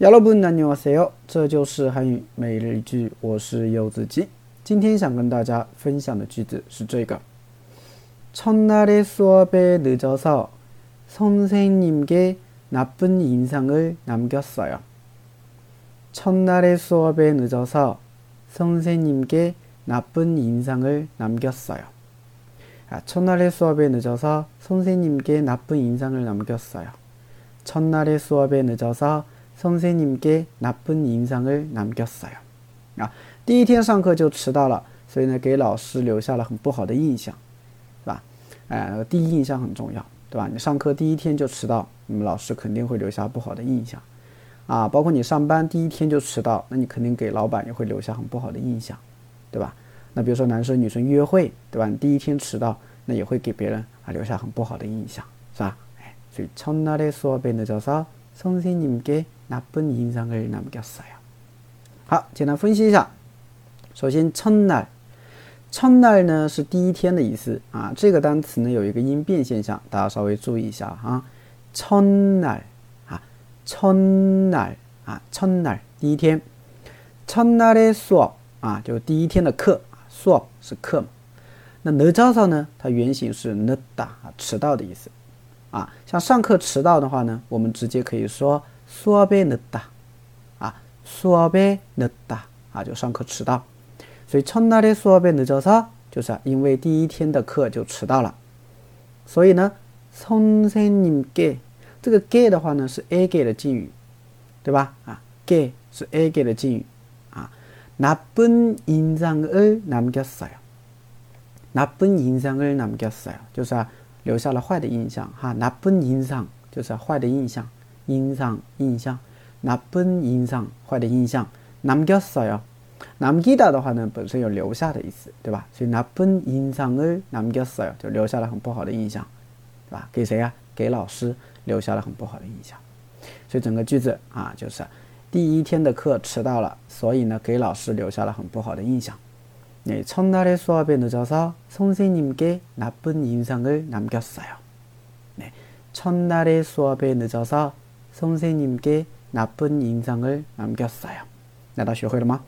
여러분 안녕하세요. 这就是韩语每日一句我是柚子鸡今天想跟大家分享的句子是这个 첫날의 수업에 늦어서 선생님께 나쁜 인상을 남겼어요. 첫날의 수업에 늦어서 선생님께 나쁜 인상을 남겼어요. 아, 첫날의 수업에 늦어서 선생님께 나쁜 인상을 남겼어요. 첫날의 수업에 늦어서 선생님께 나쁜 인상을 남겼어요. 아, 第一天上课就迟到了，所以呢，给老师留下了很不好的印象，对吧？哎，第一印象很重要，对吧？你上课第一天就迟到，那么老师肯定会留下不好的印象。啊，包括你上班第一天就迟到，那你肯定给老板也会留下很不好的印象，对吧？那比如说男生女生约会，对吧？你第一天迟到，那也会给别人啊留下很不好的印象，是吧？哎，所以첫날에수업에늦어서선생님께 나쁜인상을남겼어요好，简单分析一下。首先，첫날첫날呢是第一天的意思啊。这个单词呢有一个音变现象，大家稍微注意一下啊。첫날啊，첫날啊，첫날第一天。첫날에수업啊，就第一天的课。수업是课嘛？那늦어서呢？它原型是늦다啊，迟到的意思啊。像上课迟到的话呢，我们直接可以说 수업에늦다啊，수업에늦다啊，就上课迟到。所以첫날에수업에늦어서就是因为第一天的课就迟到了。所以呢，선생님께这个게的话呢是에게的敬语，对吧？啊，게是에게的敬语啊。나쁜인상을남겼어 요。 나쁜인상을남겼어 요， 就是啊，留下了坏的印象哈。나쁜인 상， 就是坏的印象， 印象印象。나쁜인 상， 坏的印象。남겼어 요。 남기다的话呢，本身有留下的意思，对吧？所以나쁜인상을남겼어 요， 就留下了很不好的印象，对吧？给谁啊？给老师留下了很不好的印象。所以整个句子啊，就是第一天的课迟到了，所以呢，给老师留下了很不好的印象。네첫날에수업에늦어서선생님께나쁜인상을남겼어요네첫날에수업에늦어서 선생님께나쁜인상을남겼어요那大家学会了吗？